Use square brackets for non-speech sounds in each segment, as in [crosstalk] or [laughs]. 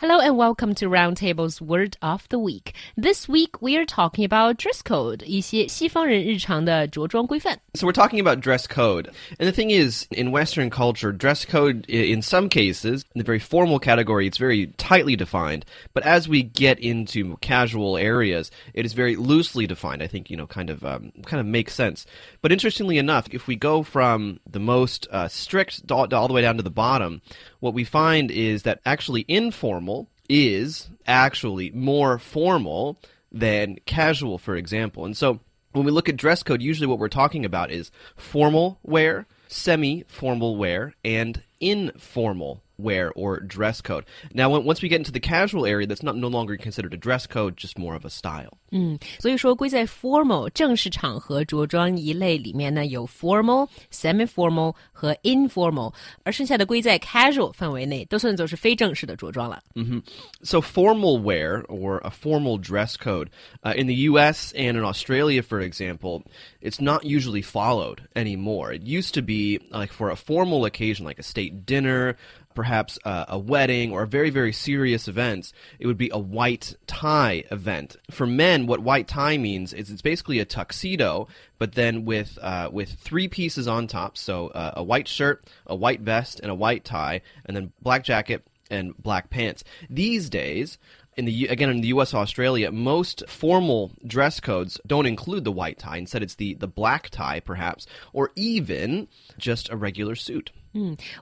Hello and welcome to Roundtable's Word of the Week. This week we are talking about dress code, 一些西方人日常的着装规范。 So we're talking about dress code. And the thing is, in Western culture, dress code, i- in some cases, in the very formal category, it's very tightly defined. But as we get into casual areas, it is very loosely defined. I think, you know, kind of, um, kind of makes sense. But interestingly enough, if we go from the most uh, strict all, all the way down to the bottom, what we find is that actually informal is actually more formal than casual, for example. And so when we look at dress code, usually what we're talking about is formal wear, semi formal wear, and informal wear or dress code. Now, when, once we get into the casual area, that's not no longer considered a dress code, just more of a style. 所以说，归在 formal 正式场合着装一类里面呢，有 formal、semi-formal 和 informal，而剩下的归在 casual 范围内，都算作是非正式的着装了。 So, formal wear or a formal dress code uh, in the U.S. and in Australia, for example, it's not usually followed anymore. It used to be like for a formal occasion, like a state dinner, perhaps a wedding or very very serious events. It would be a white tie event. For men, what white tie means is it's basically a tuxedo, but then with uh, with three pieces on top. So uh, a white shirt, a white vest, and a white tie, and then black jacket and black pants. These days, in the again in the U.S. Australia, most formal dress codes don't include the white tie. Instead, it's the the black tie, perhaps, or even just a regular suit.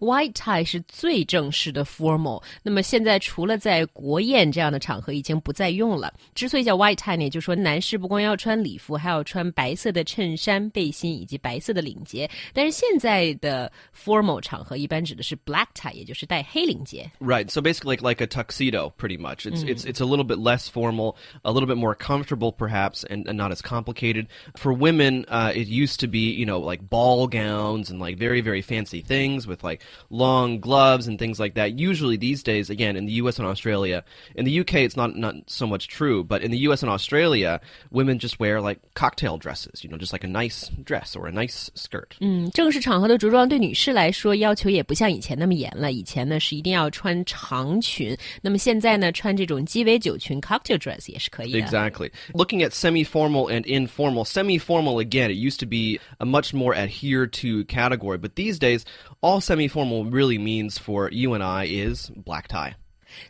White tie 是最正式的 formal，那么现在除了在国宴这样的场合已经不再用了。之所以叫 white tie 呢，也就是说男士不光要穿礼服，还要穿白色的衬衫、背心以及白色的领结。但是现在的 formal 场合一般指的是 black tie，也就是戴黑领结。 Right. So basically, like like a tuxedo, pretty much. It's it's it's a little bit less formal, a little bit more comfortable, perhaps, and, and not as complicated. For women, uh, it used to be you know like ball gowns and like very very fancy things with like long gloves and things like that. Usually these days, again in the U.S. and Australia, in the U.K. it's not not so much true, but in the U.S. and Australia, women just wear like cocktail dresses. You know, just like a nice dress or a nice skirt. 嗯，正式场合的着装对女士来说要求也不像以前那么严了。以前呢是一定要穿长裙，那么现在呢穿这种鸡尾酒裙 cocktail dress 也是可以的。 Exactly. Looking at semi formal and informal, semi formal again, it used to be a much more adhered to category, but these days, all semi formal really means for you and I is black tie.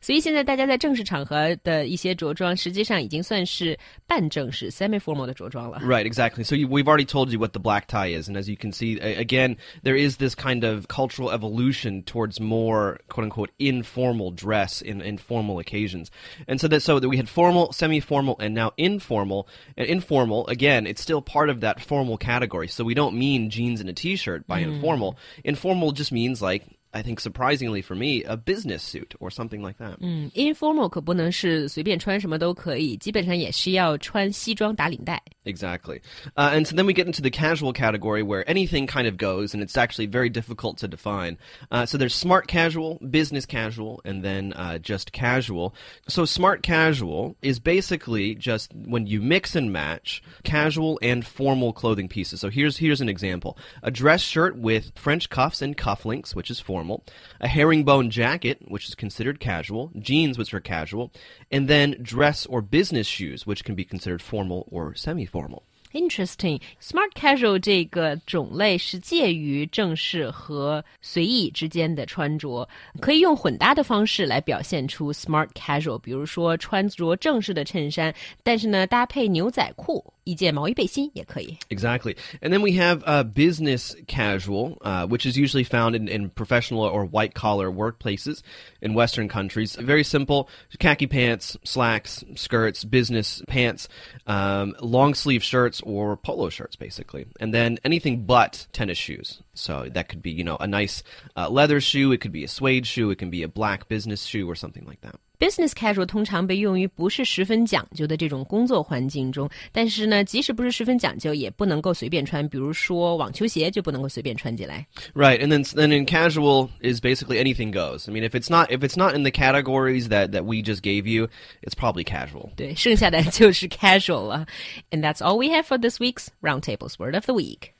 所以现在大家在正式场合的一些着装，实际上已经算是半正式 （semi-formal） 的着装了。 Right, exactly. So you, we've already told you what the black tie is, and as you can see, a- again, there is this kind of cultural evolution towards more "quote unquote" informal dress in, in formal occasions, and so that so that we had formal, semi-formal, and now informal. And informal, again, it's still part of that formal category. So we don't mean jeans and a t-shirt by informal. Informal just means like. I think surprisingly for me, a business suit or something like that. 嗯，informal 可不能是随便穿什么都可以，基本上也是要穿西装打领带。 Exactly. Uh, and so then we get into the casual category where anything kind of goes, and it's actually very difficult to define. Uh, so there's smart casual, business casual, and then uh, just casual. So smart casual is basically just when you mix and match casual and formal clothing pieces. So here's here's an example: a dress shirt with French cuffs and cufflinks, which is formal, a herringbone jacket, which is considered casual, jeans, which are casual, and then dress or business shoes, which can be considered formal or semi-formal formal Interesting. Smart casual 这个种类是介于正式和随意之间的穿着，可以用混搭的方式来表现出 smart casual。比如说穿着正式的衬衫，但是呢搭配牛仔裤、一件毛衣背心也可以。 Exactly. And then we have uh, business casual, uh, which is usually found in, in professional or white collar workplaces in Western countries. Very simple khaki pants, slacks, skirts, business pants, um, long sleeve shirts, or polo shirts, basically. And then anything but tennis shoes. So that could be, you know, a nice uh, leather shoe, it could be a suede shoe, it can be a black business shoe, or something like that Business casual 通常被用于不是十分讲究的这种工作环境中，但是呢，即使不是十分讲究，也不能够随便穿。比如说网球鞋就不能够随便穿进来。 Right, and then then in casual is basically anything goes. I mean, if it's not if it's not in the categories that that we just gave you, it's probably casual. 对，剩下的就是 [laughs] casual 了。And that's all we have for this week's Roundtable's Word of the Week.